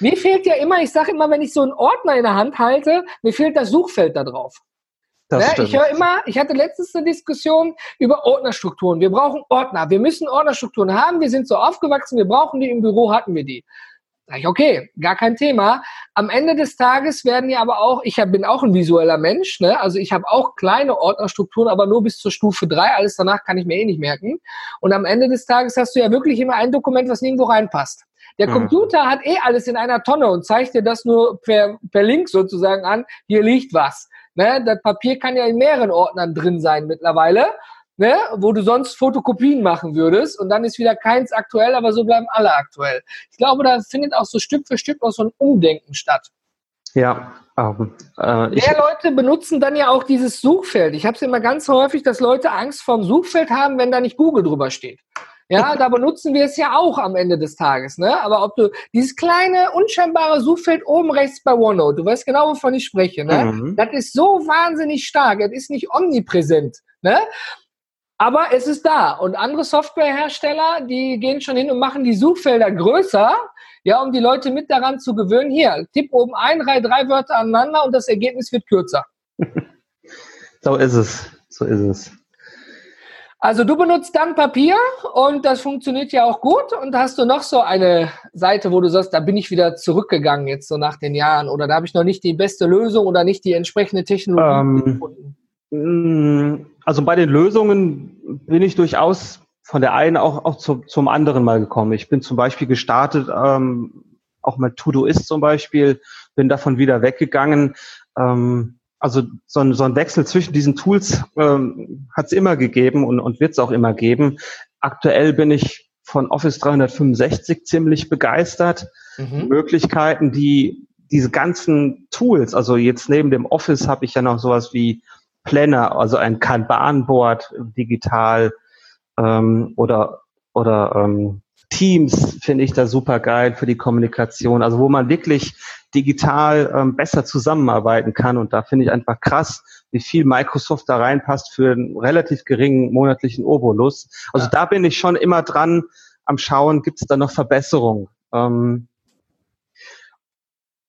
Mir fehlt ja immer, ich sage immer, wenn ich so einen Ordner in der Hand halte, mir fehlt das Suchfeld da drauf. Das ne? Ich höre immer, ich hatte letztens eine Diskussion über Ordnerstrukturen. Wir brauchen Ordner. Wir müssen Ordnerstrukturen haben. Wir sind so aufgewachsen. Wir brauchen die. Im Büro hatten wir die. Sag ich, okay, gar kein Thema. Am Ende des Tages werden ja aber auch, ich bin auch ein visueller Mensch, ne? also ich habe auch kleine Ordnerstrukturen, aber nur bis zur Stufe drei. Alles danach kann ich mir eh nicht merken. Und am Ende des Tages hast du ja wirklich immer ein Dokument, was nirgendwo reinpasst. Der. Computer hat eh alles in einer Tonne und zeigt dir das nur per, per Link sozusagen an. Hier liegt was. Ne? Das Papier kann ja in mehreren Ordnern drin sein mittlerweile, ne? wo du sonst Fotokopien machen würdest und dann ist wieder keins aktuell, aber so bleiben alle aktuell. Ich glaube, da findet auch so Stück für Stück noch so ein Umdenken statt. Ja, ähm, äh, Mehr Leute benutzen dann ja auch dieses Suchfeld. Ich habe es immer ganz häufig, dass Leute Angst vorm Suchfeld haben, wenn da nicht Google drüber steht. Ja, da benutzen wir es ja auch am Ende des Tages. Ne? Aber ob du dieses kleine, unscheinbare Suchfeld oben rechts bei OneNote, du weißt genau, wovon ich spreche, ne? Mhm. das ist so wahnsinnig stark. Es ist nicht omnipräsent. Ne? Aber es ist da. Und andere Softwarehersteller, die gehen schon hin und machen die Suchfelder größer, ja, um die Leute mit daran zu gewöhnen. Hier, tipp oben ein, drei, drei Wörter aneinander und das Ergebnis wird kürzer. so ist es. So ist es. Also du benutzt dann Papier und das funktioniert ja auch gut. Und hast du noch so eine Seite, wo du sagst, da bin ich wieder zurückgegangen jetzt so nach den Jahren oder da habe ich noch nicht die beste Lösung oder nicht die entsprechende Technologie ähm, gefunden? Mm, also bei den Lösungen bin ich durchaus von der einen auch, auch zu, zum anderen mal gekommen. Ich bin zum Beispiel gestartet, ähm, auch mit Todoist zum Beispiel, bin davon wieder weggegangen. Ähm, also so ein, so ein Wechsel zwischen diesen Tools ähm, hat es immer gegeben und, und wird es auch immer geben. Aktuell bin ich von Office 365 ziemlich begeistert. Mhm. Möglichkeiten, die diese ganzen Tools, also jetzt neben dem Office habe ich ja noch sowas wie Planner, also ein Kanban-Board digital ähm, oder oder ähm, Teams finde ich da super geil für die Kommunikation, also wo man wirklich digital ähm, besser zusammenarbeiten kann. Und da finde ich einfach krass, wie viel Microsoft da reinpasst für einen relativ geringen monatlichen Obolus. Also ja. da bin ich schon immer dran am Schauen, gibt es da noch Verbesserungen. Ähm,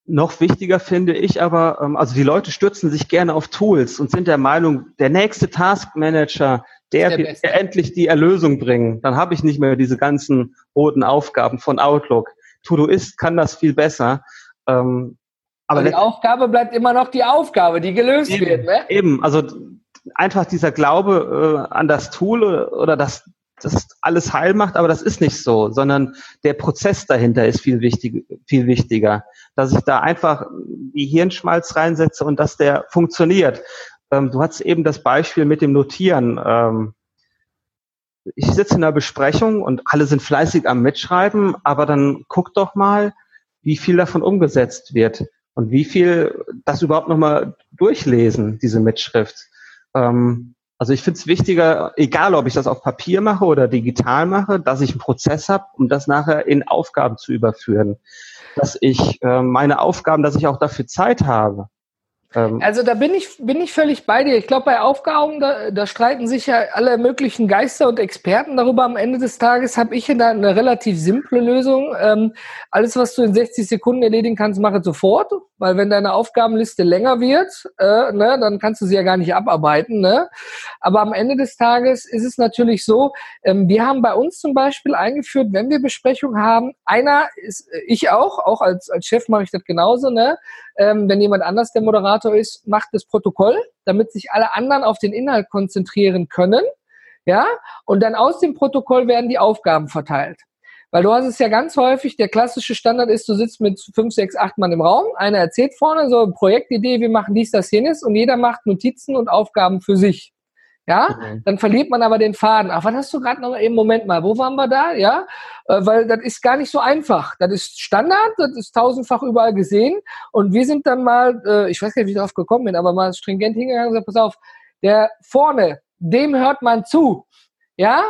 noch wichtiger finde ich aber, ähm, also die Leute stürzen sich gerne auf Tools und sind der Meinung, der nächste Taskmanager, der, der, der endlich die Erlösung bringen. Dann habe ich nicht mehr diese ganzen roten Aufgaben von Outlook. Todoist kann das viel besser. Ähm, aber, aber die Aufgabe bleibt immer noch die Aufgabe, die gelöst eben, wird. Ne? Eben, also einfach dieser Glaube äh, an das Tool oder das, das alles heil macht, aber das ist nicht so, sondern der Prozess dahinter ist viel, wichtig, viel wichtiger. Dass ich da einfach die Hirnschmalz reinsetze und dass der funktioniert. Ähm, du hast eben das Beispiel mit dem Notieren. Ähm, ich sitze in einer Besprechung und alle sind fleißig am Mitschreiben, aber dann guck doch mal, wie viel davon umgesetzt wird und wie viel das überhaupt nochmal durchlesen, diese Mitschrift. Ähm, also ich finde es wichtiger, egal ob ich das auf Papier mache oder digital mache, dass ich einen Prozess habe, um das nachher in Aufgaben zu überführen. Dass ich äh, meine Aufgaben, dass ich auch dafür Zeit habe. Ähm, also da bin ich, bin ich völlig bei dir. Ich glaube, bei Aufgaben, da, da streiten sich ja alle möglichen Geister und Experten darüber. Am Ende des Tages habe ich da eine relativ simple Lösung. Ähm, alles, was du in 60 Sekunden erledigen kannst, mache sofort. Weil wenn deine Aufgabenliste länger wird, äh, ne, dann kannst du sie ja gar nicht abarbeiten. Ne? Aber am Ende des Tages ist es natürlich so, ähm, wir haben bei uns zum Beispiel eingeführt, wenn wir Besprechungen haben, einer ist, ich auch, auch als, als Chef mache ich das genauso, ne? ähm, wenn jemand anders der Moderator ist, macht das Protokoll, damit sich alle anderen auf den Inhalt konzentrieren können. Ja, und dann aus dem Protokoll werden die Aufgaben verteilt. Weil du hast es ja ganz häufig, der klassische Standard ist, du sitzt mit fünf, sechs, acht Mann im Raum, einer erzählt vorne so eine Projektidee, wir machen dies, das, jenes und jeder macht Notizen und Aufgaben für sich. Ja, mhm. dann verliert man aber den Faden. Ach, was hast du gerade noch eben, Moment mal, wo waren wir da? Ja, äh, weil das ist gar nicht so einfach. Das ist Standard, das ist tausendfach überall gesehen. Und wir sind dann mal, äh, ich weiß gar nicht, wie ich darauf gekommen bin, aber mal stringent hingegangen und gesagt, pass auf, der vorne, dem hört man zu. Ja,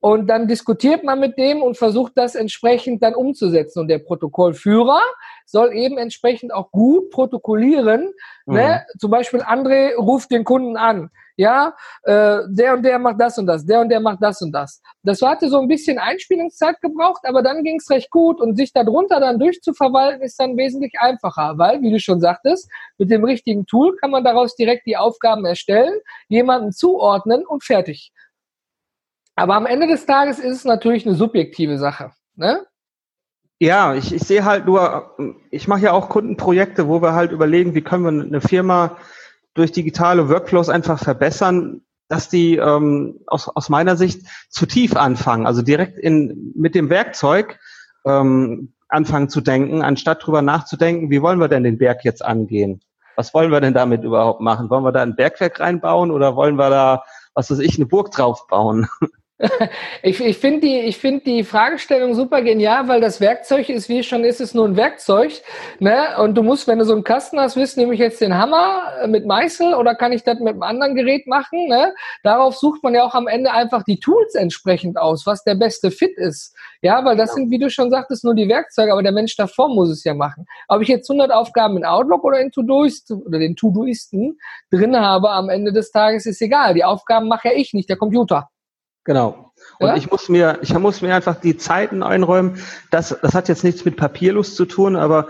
und dann diskutiert man mit dem und versucht das entsprechend dann umzusetzen. Und der Protokollführer soll eben entsprechend auch gut protokollieren. Mhm. Ne? Zum Beispiel André ruft den Kunden an. Ja, äh, der und der macht das und das, der und der macht das und das. Das hatte so ein bisschen Einspielungszeit gebraucht, aber dann ging es recht gut und sich darunter dann durchzuverwalten ist dann wesentlich einfacher, weil, wie du schon sagtest, mit dem richtigen Tool kann man daraus direkt die Aufgaben erstellen, jemanden zuordnen und fertig. Aber am Ende des Tages ist es natürlich eine subjektive Sache. Ne? Ja, ich, ich sehe halt nur, ich mache ja auch Kundenprojekte, wo wir halt überlegen, wie können wir eine Firma durch digitale Workflows einfach verbessern, dass die ähm, aus, aus meiner Sicht zu tief anfangen, also direkt in, mit dem Werkzeug ähm, anfangen zu denken, anstatt drüber nachzudenken, wie wollen wir denn den Berg jetzt angehen? Was wollen wir denn damit überhaupt machen? Wollen wir da ein Bergwerk reinbauen oder wollen wir da, was weiß ich, eine Burg draufbauen? Ich, ich finde die, ich find die Fragestellung super genial, weil das Werkzeug ist, wie schon ist es nur ein Werkzeug. Ne? Und du musst, wenn du so einen Kasten hast, wissen, nehme ich jetzt den Hammer äh, mit Meißel oder kann ich das mit einem anderen Gerät machen? Ne? Darauf sucht man ja auch am Ende einfach die Tools entsprechend aus, was der beste Fit ist. Ja, weil das sind, wie du schon sagtest, nur die Werkzeuge, aber der Mensch davor muss es ja machen. Ob ich jetzt 100 Aufgaben in Outlook oder in Todoist oder den Todoisten drin habe am Ende des Tages, ist egal. Die Aufgaben mache ja ich, nicht der Computer. Genau. Und ja? ich muss mir, ich muss mir einfach die Zeiten einräumen. Das, das hat jetzt nichts mit Papierlust zu tun, aber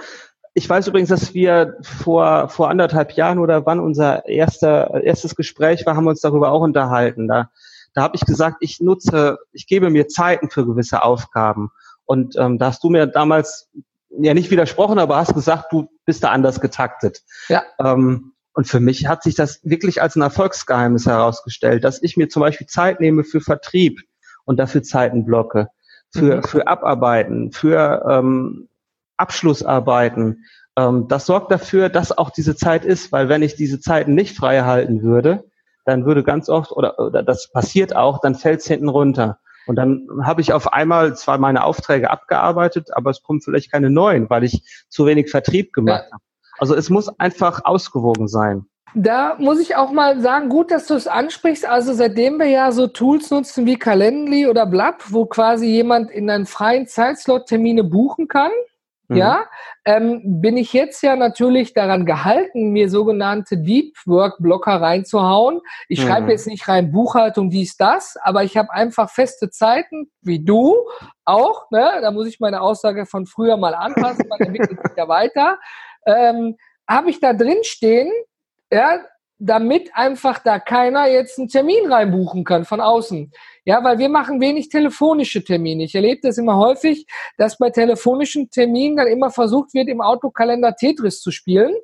ich weiß übrigens, dass wir vor, vor anderthalb Jahren oder wann unser erster, erstes Gespräch war, haben wir uns darüber auch unterhalten. Da, da habe ich gesagt, ich nutze, ich gebe mir Zeiten für gewisse Aufgaben. Und ähm, da hast du mir damals ja nicht widersprochen, aber hast gesagt, du bist da anders getaktet. Ja. Ähm, und für mich hat sich das wirklich als ein Erfolgsgeheimnis herausgestellt, dass ich mir zum Beispiel Zeit nehme für Vertrieb und dafür Zeiten blocke, für, mhm. für Abarbeiten, für ähm, Abschlussarbeiten. Ähm, das sorgt dafür, dass auch diese Zeit ist, weil wenn ich diese Zeiten nicht frei halten würde, dann würde ganz oft, oder, oder das passiert auch, dann fällt es hinten runter. Und dann habe ich auf einmal zwar meine Aufträge abgearbeitet, aber es kommen vielleicht keine neuen, weil ich zu wenig Vertrieb gemacht ja. habe. Also es muss einfach ausgewogen sein. Da muss ich auch mal sagen, gut, dass du es ansprichst. Also seitdem wir ja so Tools nutzen wie Calendly oder Blab, wo quasi jemand in einen freien Zeitslot Termine buchen kann, mhm. ja, ähm, bin ich jetzt ja natürlich daran gehalten, mir sogenannte Deep Work Blocker reinzuhauen. Ich mhm. schreibe jetzt nicht rein Buchhaltung, dies, das, aber ich habe einfach feste Zeiten, wie du auch. Ne? Da muss ich meine Aussage von früher mal anpassen, man entwickelt sich ja weiter ähm, habe ich da drin stehen, ja, damit einfach da keiner jetzt einen Termin reinbuchen kann von außen. Ja, weil wir machen wenig telefonische Termine. Ich erlebe das immer häufig, dass bei telefonischen Terminen dann immer versucht wird, im Autokalender Tetris zu spielen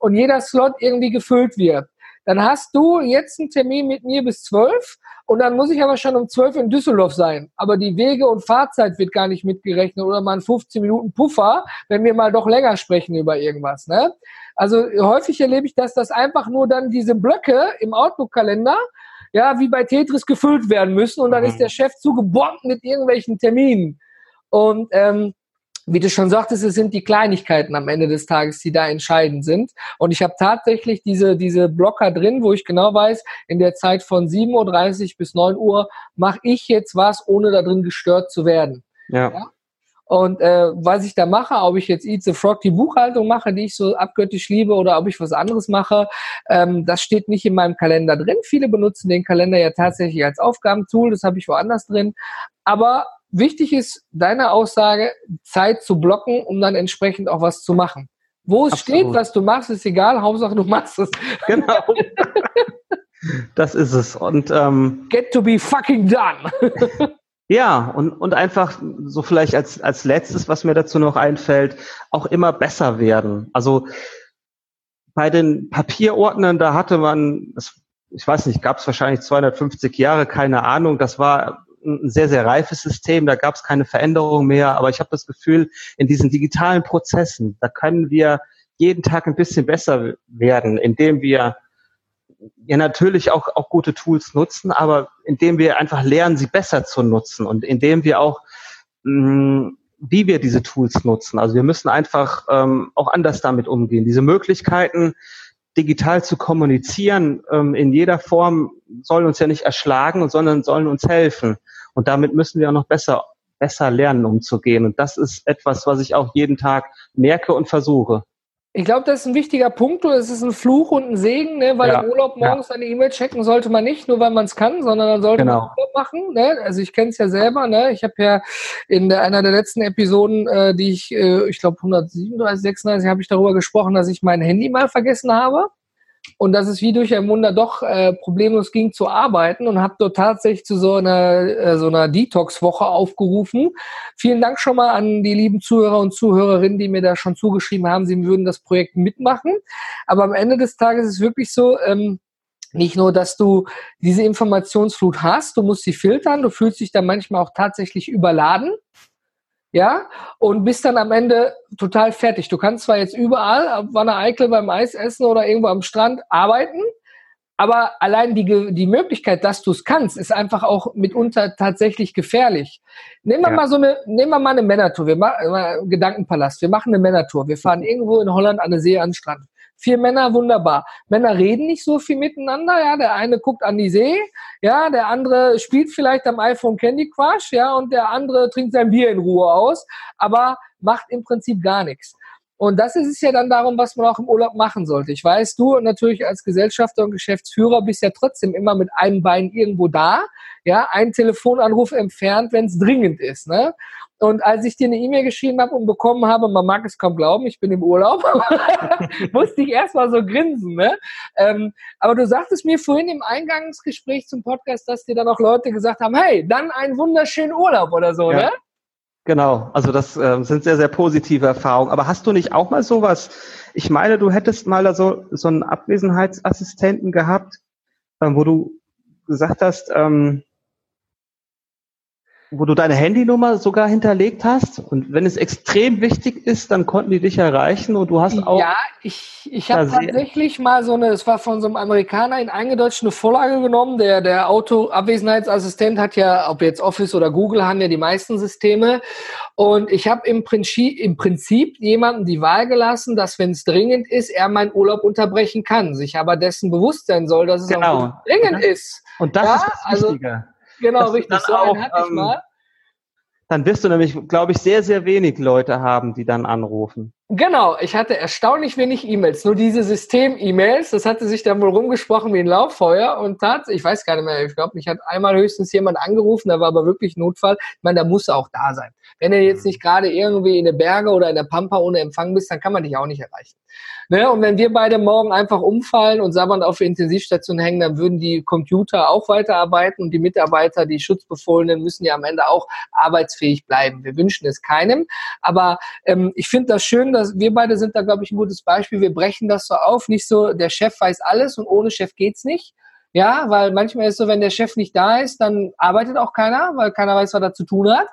und jeder Slot irgendwie gefüllt wird. Dann hast du jetzt einen Termin mit mir bis zwölf und dann muss ich aber schon um zwölf in Düsseldorf sein. Aber die Wege- und Fahrzeit wird gar nicht mitgerechnet oder mal ein 15 Minuten Puffer, wenn wir mal doch länger sprechen über irgendwas. Ne? Also häufig erlebe ich, dass das einfach nur dann diese Blöcke im Outlook-Kalender ja, wie bei Tetris gefüllt werden müssen und dann ist mhm. der Chef zugebombt mit irgendwelchen Terminen. Und ähm, wie du schon sagtest, es sind die Kleinigkeiten am Ende des Tages, die da entscheidend sind. Und ich habe tatsächlich diese, diese Blocker drin, wo ich genau weiß, in der Zeit von 7.30 Uhr bis 9 Uhr mache ich jetzt was, ohne da drin gestört zu werden. Ja. ja? Und äh, was ich da mache, ob ich jetzt Eat the Frog die Buchhaltung mache, die ich so abgöttisch liebe, oder ob ich was anderes mache, ähm, das steht nicht in meinem Kalender drin. Viele benutzen den Kalender ja tatsächlich als Aufgabentool, das habe ich woanders drin. Aber Wichtig ist deine Aussage, Zeit zu blocken, um dann entsprechend auch was zu machen. Wo es Absolut. steht, was du machst, ist egal, Hauptsache du machst es. Genau. das ist es. Und ähm, get to be fucking done. ja, und, und einfach so vielleicht als, als letztes, was mir dazu noch einfällt, auch immer besser werden. Also bei den Papierordnern, da hatte man, das, ich weiß nicht, gab es wahrscheinlich 250 Jahre, keine Ahnung, das war ein sehr, sehr reifes System, da gab es keine Veränderung mehr, aber ich habe das Gefühl, in diesen digitalen Prozessen, da können wir jeden Tag ein bisschen besser werden, indem wir ja natürlich auch, auch gute Tools nutzen, aber indem wir einfach lernen, sie besser zu nutzen und indem wir auch mh, mm, wie wir diese Tools nutzen. Also wir müssen einfach ähm, auch anders damit umgehen. Diese Möglichkeiten, digital zu kommunizieren ähm, in jeder Form sollen uns ja nicht erschlagen, sondern sollen uns helfen. Und damit müssen wir auch noch besser, besser lernen, umzugehen. Und das ist etwas, was ich auch jeden Tag merke und versuche. Ich glaube, das ist ein wichtiger Punkt und es ist ein Fluch und ein Segen, ne? weil ja, im Urlaub morgens ja. eine E-Mail checken sollte man nicht, nur weil man es kann, sondern dann sollte genau. man Urlaub machen. Ne? Also ich kenne es ja selber. Ne? Ich habe ja in der, einer der letzten Episoden, äh, die ich, äh, ich glaube 137, 36, habe ich darüber gesprochen, dass ich mein Handy mal vergessen habe und dass es wie durch ein Wunder doch äh, problemlos ging zu arbeiten und habe dort tatsächlich zu so einer äh, so einer Detox-Woche aufgerufen. Vielen Dank schon mal an die lieben Zuhörer und Zuhörerinnen, die mir da schon zugeschrieben haben, sie würden das Projekt mitmachen. Aber am Ende des Tages ist es wirklich so, ähm, nicht nur, dass du diese Informationsflut hast, du musst sie filtern, du fühlst dich dann manchmal auch tatsächlich überladen ja, und bist dann am Ende total fertig. Du kannst zwar jetzt überall, ab Wanne Eickel beim Eis essen oder irgendwo am Strand arbeiten, aber allein die, die Möglichkeit, dass du es kannst, ist einfach auch mitunter tatsächlich gefährlich. Nehmen wir ja. mal so eine, nehmen wir mal eine Männertour. Wir machen äh, Gedankenpalast. Wir machen eine Männertour. Wir fahren irgendwo in Holland an der See an den Strand. Vier Männer, wunderbar. Männer reden nicht so viel miteinander, ja. Der eine guckt an die See, ja. Der andere spielt vielleicht am iPhone Candy Crush, ja. Und der andere trinkt sein Bier in Ruhe aus, aber macht im Prinzip gar nichts. Und das ist es ja dann darum, was man auch im Urlaub machen sollte. Ich weiß, du natürlich als Gesellschafter und Geschäftsführer bist ja trotzdem immer mit einem Bein irgendwo da, ja, einen Telefonanruf entfernt, wenn es dringend ist, ne? Und als ich dir eine E-Mail geschrieben habe und bekommen habe, man mag es kaum glauben, ich bin im Urlaub, musste ich erstmal so grinsen. Ne? Ähm, aber du sagtest mir vorhin im Eingangsgespräch zum Podcast, dass dir dann auch Leute gesagt haben, hey, dann einen wunderschönen Urlaub oder so, ja. ne? Genau, also das äh, sind sehr, sehr positive Erfahrungen. Aber hast du nicht auch mal sowas? Ich meine, du hättest mal so, so einen Abwesenheitsassistenten gehabt, äh, wo du gesagt hast, ähm, wo du deine Handynummer sogar hinterlegt hast. Und wenn es extrem wichtig ist, dann konnten die dich erreichen und du hast auch. Ja, ich, ich habe tatsächlich mal so eine, es war von so einem Amerikaner in eingedeutscht eine Vorlage genommen. Der, der Auto-Abwesenheitsassistent hat ja, ob jetzt Office oder Google, haben ja die meisten Systeme. Und ich habe im Prinzip, im Prinzip jemandem die Wahl gelassen, dass wenn es dringend ist, er meinen Urlaub unterbrechen kann. Sich aber dessen bewusst sein soll, dass es genau. auch dringend ist. Und das ja, ist das also Wichtige. Also, Genau, richtig. So auch, hatte ich ähm, mal. Dann wirst du nämlich, glaube ich, sehr, sehr wenig Leute haben, die dann anrufen. Genau, ich hatte erstaunlich wenig E-Mails, nur diese System-E-Mails, das hatte sich dann wohl rumgesprochen wie ein Lauffeuer und tat, ich weiß gar nicht mehr, ich glaube, mich hat einmal höchstens jemand angerufen, da war aber wirklich Notfall. Ich meine, da muss er auch da sein. Wenn du jetzt mhm. nicht gerade irgendwie in der Berge oder in der Pampa ohne Empfang bist, dann kann man dich auch nicht erreichen. Ne? Und wenn wir beide morgen einfach umfallen und sabbernd auf der Intensivstation hängen, dann würden die Computer auch weiterarbeiten und die Mitarbeiter, die Schutzbefohlenen, müssen ja am Ende auch arbeitsfähig bleiben. Wir wünschen es keinem. Aber ähm, ich finde das schön, dass wir beide sind da, glaube ich, ein gutes Beispiel. Wir brechen das so auf. Nicht so, der Chef weiß alles und ohne Chef geht's nicht. Ja, weil manchmal ist so, wenn der Chef nicht da ist, dann arbeitet auch keiner, weil keiner weiß, was er zu tun hat.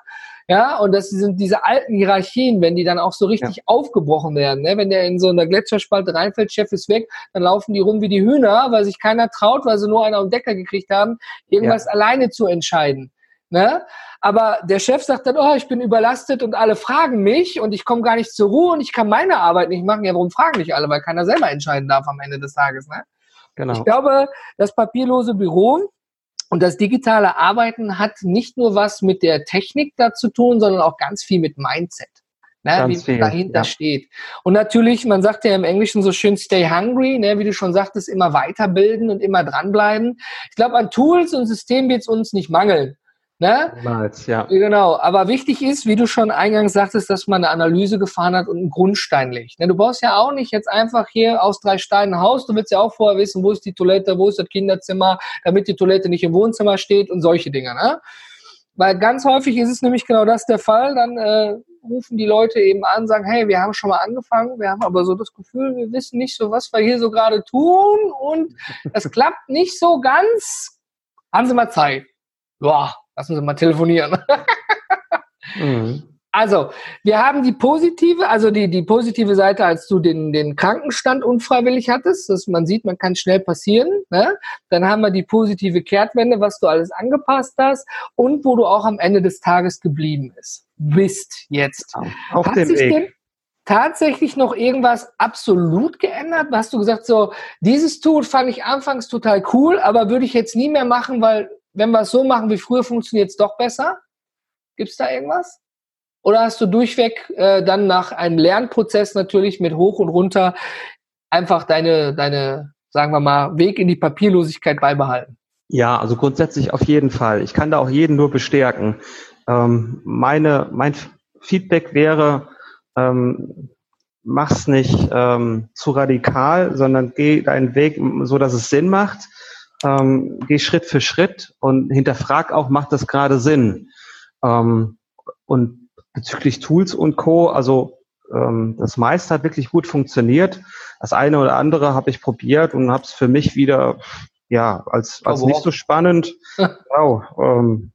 Ja, und das sind diese alten Hierarchien, wenn die dann auch so richtig ja. aufgebrochen werden. Ne? Wenn der in so einer Gletscherspalte reinfällt, Chef ist weg, dann laufen die rum wie die Hühner, weil sich keiner traut, weil sie nur auf den Decker gekriegt haben, irgendwas ja. alleine zu entscheiden. Ne? Aber der Chef sagt dann, oh, ich bin überlastet und alle fragen mich und ich komme gar nicht zur Ruhe und ich kann meine Arbeit nicht machen. Ja, warum fragen nicht alle? Weil keiner selber entscheiden darf am Ende des Tages. Ne? Genau. Ich glaube, das papierlose Büro und das digitale Arbeiten hat nicht nur was mit der Technik da zu tun, sondern auch ganz viel mit Mindset. Ne, wie viel, dahinter ja. steht. Und natürlich, man sagt ja im Englischen so schön stay hungry, ne, wie du schon sagtest, immer weiterbilden und immer dranbleiben. Ich glaube, an Tools und Systemen wird es uns nicht mangeln. Ne? Niemals, ja. Genau. Aber wichtig ist, wie du schon eingangs sagtest, dass man eine Analyse gefahren hat und einen Grundstein legt. Ne? Du baust ja auch nicht jetzt einfach hier aus drei Steinen ein Haus. Du willst ja auch vorher wissen, wo ist die Toilette, wo ist das Kinderzimmer, damit die Toilette nicht im Wohnzimmer steht und solche Dinge. Ne? Weil ganz häufig ist es nämlich genau das der Fall. Dann äh, rufen die Leute eben an, sagen, hey, wir haben schon mal angefangen, wir haben aber so das Gefühl, wir wissen nicht so, was wir hier so gerade tun und es klappt nicht so ganz. Haben Sie mal Zeit? Boah, Lassen Sie mal telefonieren. mhm. Also, wir haben die positive, also die, die positive Seite, als du den, den Krankenstand unfreiwillig hattest, dass man sieht, man kann schnell passieren. Ne? Dann haben wir die positive Kehrtwende, was du alles angepasst hast und wo du auch am Ende des Tages geblieben ist, bist jetzt. Auf Hat dem sich Weg. Denn tatsächlich noch irgendwas absolut geändert? Hast du gesagt, so, dieses Tool fand ich anfangs total cool, aber würde ich jetzt nie mehr machen, weil wenn wir es so machen wie früher, funktioniert es doch besser? Gibt es da irgendwas? Oder hast du durchweg äh, dann nach einem Lernprozess natürlich mit hoch und runter einfach deine, deine, sagen wir mal, Weg in die Papierlosigkeit beibehalten? Ja, also grundsätzlich auf jeden Fall. Ich kann da auch jeden nur bestärken. Ähm, meine, mein Feedback wäre, ähm, mach's nicht ähm, zu radikal, sondern geh deinen Weg so, dass es Sinn macht ähm, geh Schritt für Schritt und hinterfrag auch, macht das gerade Sinn? Ähm, und bezüglich Tools und Co., also ähm, das meiste hat wirklich gut funktioniert. Das eine oder andere habe ich probiert und habe es für mich wieder ja als, als oh, nicht so spannend. wow, ähm,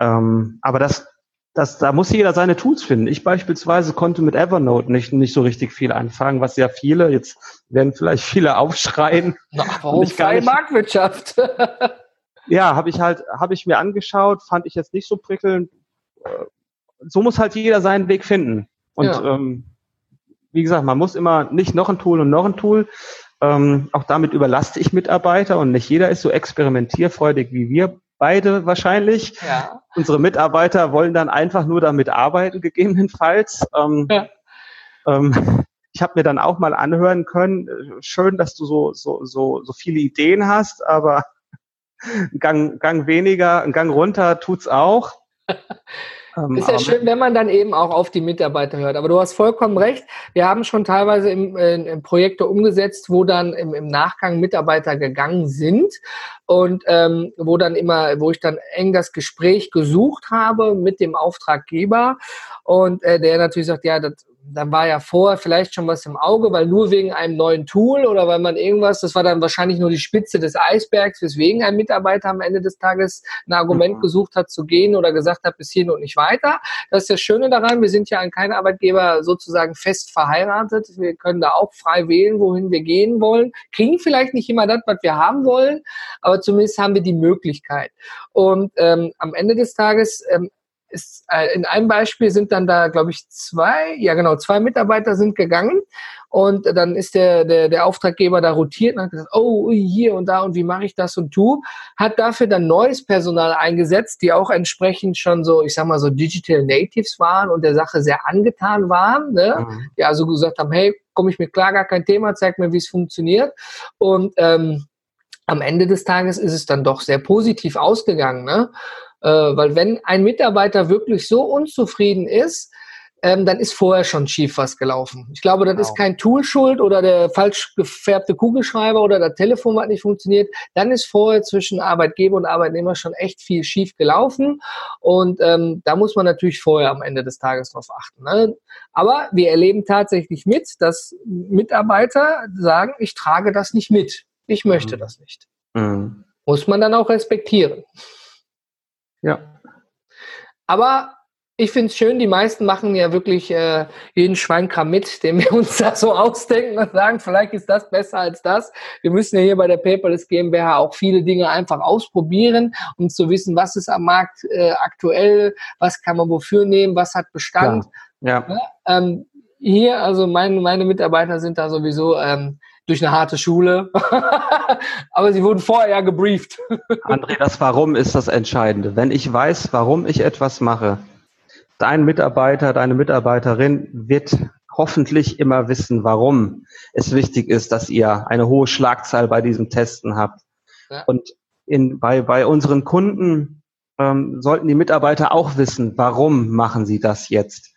ähm, aber das das, da muss jeder seine Tools finden. Ich beispielsweise konnte mit Evernote nicht, nicht so richtig viel anfangen, was ja viele, jetzt werden vielleicht viele aufschreien. Ach, warum freie Marktwirtschaft? ja, habe ich halt, habe ich mir angeschaut, fand ich jetzt nicht so prickelnd. So muss halt jeder seinen Weg finden. Und ja. ähm, wie gesagt, man muss immer nicht noch ein Tool und noch ein Tool. Ähm, auch damit überlaste ich Mitarbeiter und nicht jeder ist so experimentierfreudig wie wir beide wahrscheinlich. Ja. Unsere Mitarbeiter wollen dann einfach nur damit arbeiten, gegebenenfalls. Ähm, ja. ähm, ich habe mir dann auch mal anhören können, äh, schön, dass du so, so, so, so viele Ideen hast, aber ein Gang, Gang weniger, ein Gang runter tut's auch. Ähm, ist ja schön, wenn man dann eben auch auf die Mitarbeiter hört. Aber du hast vollkommen recht. Wir haben schon teilweise im, in Projekte umgesetzt, wo dann im, im, Nachgang Mitarbeiter gegangen sind und ähm, wo dann immer, wo ich dann eng das Gespräch gesucht habe mit dem Auftraggeber und äh, der natürlich sagt, ja, das dann war ja vorher vielleicht schon was im Auge, weil nur wegen einem neuen Tool oder weil man irgendwas, das war dann wahrscheinlich nur die Spitze des Eisbergs, weswegen ein Mitarbeiter am Ende des Tages ein Argument mhm. gesucht hat zu gehen oder gesagt hat, bis hierhin und nicht weiter. Das ist das Schöne daran, wir sind ja an keinen Arbeitgeber sozusagen fest verheiratet. Wir können da auch frei wählen, wohin wir gehen wollen. Kriegen vielleicht nicht immer das, was wir haben wollen, aber zumindest haben wir die Möglichkeit. Und ähm, am Ende des Tages ähm, ist, äh, in einem Beispiel sind dann da, glaube ich, zwei, ja genau, zwei Mitarbeiter sind gegangen und dann ist der, der, der Auftraggeber da rotiert und hat gesagt, oh, hier und da und wie mache ich das und tu, hat dafür dann neues Personal eingesetzt, die auch entsprechend schon so, ich sag mal so Digital Natives waren und der Sache sehr angetan waren, ne? Mhm. die also gesagt haben, hey, komme ich mit klar, gar kein Thema, zeig mir, wie es funktioniert und ähm, am Ende des Tages ist es dann doch sehr positiv ausgegangen, ne? Äh, weil wenn ein Mitarbeiter wirklich so unzufrieden ist, ähm, dann ist vorher schon schief was gelaufen. Ich glaube, das genau. ist kein Tool schuld oder der falsch gefärbte Kugelschreiber oder das Telefon hat nicht funktioniert. Dann ist vorher zwischen Arbeitgeber und Arbeitnehmer schon echt viel schief gelaufen. Und ähm, da muss man natürlich vorher am Ende des Tages drauf achten. Ne? Aber wir erleben tatsächlich mit, dass Mitarbeiter sagen, ich trage das nicht mit. Ich möchte mhm. das nicht. Mhm. Muss man dann auch respektieren. Ja. Aber ich finde es schön, die meisten machen ja wirklich äh, jeden Schweinkram mit, den wir uns da so ausdenken und sagen, vielleicht ist das besser als das. Wir müssen ja hier bei der Paperless GmbH auch viele Dinge einfach ausprobieren, um zu wissen, was ist am Markt äh, aktuell, was kann man wofür nehmen, was hat Bestand. Ja. ja ähm, hier, also mein, meine Mitarbeiter sind da sowieso ähm, durch eine harte Schule. Aber sie wurden vorher ja gebrieft. André, das Warum ist das Entscheidende. Wenn ich weiß, warum ich etwas mache, dein Mitarbeiter, deine Mitarbeiterin wird hoffentlich immer wissen, warum es wichtig ist, dass ihr eine hohe Schlagzahl bei diesem Testen habt. Ja. Und in, bei, bei unseren Kunden ähm, sollten die Mitarbeiter auch wissen, warum machen sie das jetzt.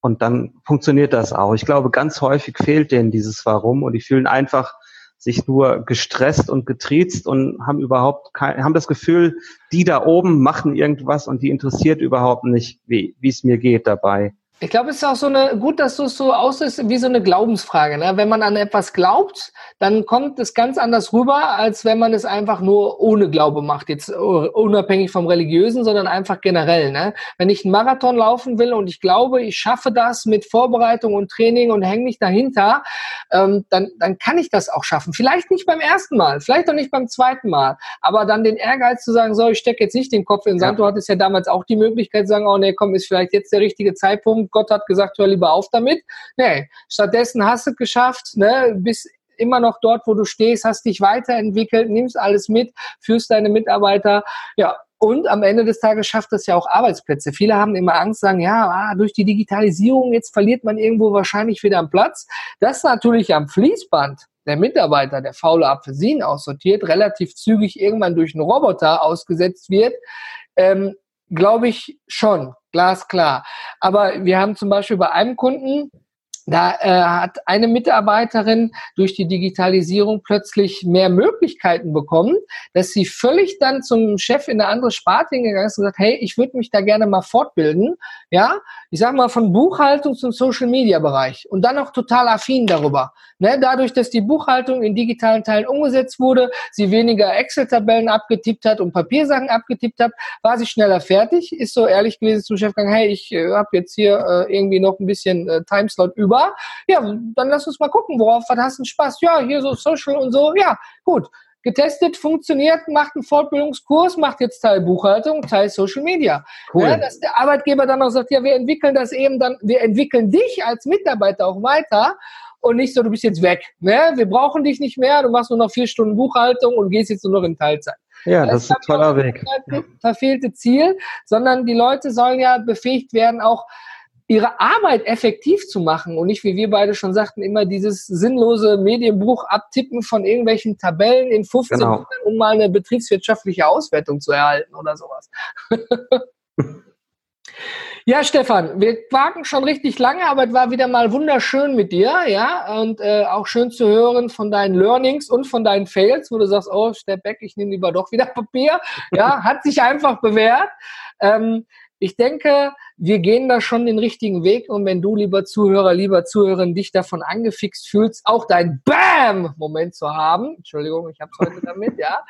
Und dann funktioniert das auch. Ich glaube, ganz häufig fehlt denen dieses Warum und die fühlen einfach sich nur gestresst und getriezt und haben überhaupt kein, haben das Gefühl, die da oben machen irgendwas und die interessiert überhaupt nicht, wie wie es mir geht dabei. Ich glaube, es ist auch so eine, gut, dass du es so aussiehst, wie so eine Glaubensfrage. Ne? Wenn man an etwas glaubt, dann kommt es ganz anders rüber, als wenn man es einfach nur ohne Glaube macht. Jetzt unabhängig vom Religiösen, sondern einfach generell. Ne? Wenn ich einen Marathon laufen will und ich glaube, ich schaffe das mit Vorbereitung und Training und hänge mich dahinter, ähm, dann, dann kann ich das auch schaffen. Vielleicht nicht beim ersten Mal, vielleicht auch nicht beim zweiten Mal, aber dann den Ehrgeiz zu sagen, so, ich stecke jetzt nicht den Kopf in den Sand. Ja. Du hattest ja damals auch die Möglichkeit zu sagen, oh nee, komm, ist vielleicht jetzt der richtige Zeitpunkt Gott hat gesagt, hör lieber auf damit. Nee, stattdessen hast du es geschafft, ne, bist immer noch dort, wo du stehst, hast dich weiterentwickelt, nimmst alles mit, führst deine Mitarbeiter, ja, und am Ende des Tages schafft das ja auch Arbeitsplätze. Viele haben immer Angst, sagen, ja, ah, durch die Digitalisierung, jetzt verliert man irgendwo wahrscheinlich wieder einen Platz. Das natürlich am Fließband der Mitarbeiter, der faule Apfelsinen aussortiert, relativ zügig irgendwann durch einen Roboter ausgesetzt wird, ähm, glaube ich schon glasklar. Aber wir haben zum Beispiel bei einem Kunden, Da äh, hat eine Mitarbeiterin durch die Digitalisierung plötzlich mehr Möglichkeiten bekommen, dass sie völlig dann zum Chef in eine andere Sparte hingegangen ist und gesagt, hey, ich würde mich da gerne mal fortbilden. Ja, ich sag mal von Buchhaltung zum Social Media Bereich und dann auch total affin darüber. Ne, dadurch, dass die Buchhaltung in digitalen Teilen umgesetzt wurde, sie weniger Excel-Tabellen abgetippt hat und Papiersachen abgetippt hat, war sie schneller fertig, ist so ehrlich gewesen zum Chef gegangen, hey, ich äh, habe jetzt hier äh, irgendwie noch ein bisschen äh, Timeslot über war, ja, dann lass uns mal gucken, worauf was hast du Spaß? Ja, hier so Social und so, ja, gut. Getestet, funktioniert, macht einen Fortbildungskurs, macht jetzt Teil Buchhaltung, Teil Social Media. Cool. Ja, dass der Arbeitgeber dann auch sagt, ja, wir entwickeln das eben dann, wir entwickeln dich als Mitarbeiter auch weiter und nicht so, du bist jetzt weg. Ne? Wir brauchen dich nicht mehr, du machst nur noch vier Stunden Buchhaltung und gehst jetzt nur noch in Teilzeit. Ja, das, das ist ein toller Weg. Verfehlte Ziel, sondern die Leute sollen ja befähigt werden, auch ihre Arbeit effektiv zu machen und nicht, wie wir beide schon sagten, immer dieses sinnlose Medienbuch abtippen von irgendwelchen Tabellen in 15 genau. Minuten, um mal eine betriebswirtschaftliche Auswertung zu erhalten oder sowas. Ja, Stefan, wir quaken schon richtig lange, aber es war wieder mal wunderschön mit dir, ja, und äh, auch schön zu hören von deinen Learnings und von deinen Fails, wo du sagst, oh, Step back, ich nehme lieber doch wieder Papier, ja, hat sich einfach bewährt. Ähm, ich denke, wir gehen da schon den richtigen Weg und wenn du, lieber Zuhörer, lieber Zuhörerin, dich davon angefixt fühlst, auch dein Bam-Moment zu haben, Entschuldigung, ich habe heute damit, ja,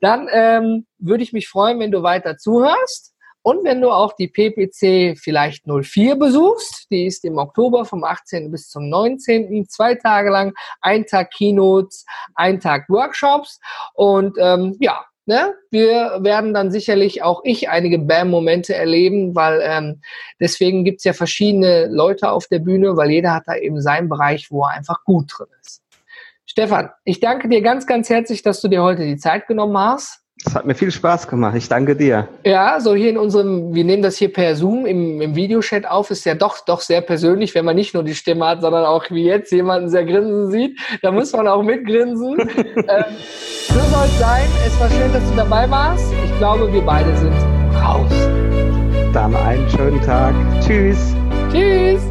dann ähm, würde ich mich freuen, wenn du weiter zuhörst. Und wenn du auch die PPC vielleicht 04 besuchst, die ist im Oktober vom 18. bis zum 19. zwei Tage lang, ein Tag Keynotes, ein Tag Workshops und ähm, ja, Ne? Wir werden dann sicherlich auch ich einige Bam-Momente erleben, weil ähm, deswegen gibt's ja verschiedene Leute auf der Bühne, weil jeder hat da eben seinen Bereich, wo er einfach gut drin ist. Stefan, ich danke dir ganz, ganz herzlich, dass du dir heute die Zeit genommen hast. Es hat mir viel Spaß gemacht. Ich danke dir. Ja, so hier in unserem, wir nehmen das hier per Zoom im, im Videochat auf, ist ja doch, doch sehr persönlich, wenn man nicht nur die Stimme hat, sondern auch wie jetzt jemanden sehr grinsen sieht. Da muss man auch mitgrinsen. ähm, so soll es sein. Es war schön, dass du dabei warst. Ich glaube, wir beide sind raus. Dann einen schönen Tag. Tschüss. Tschüss.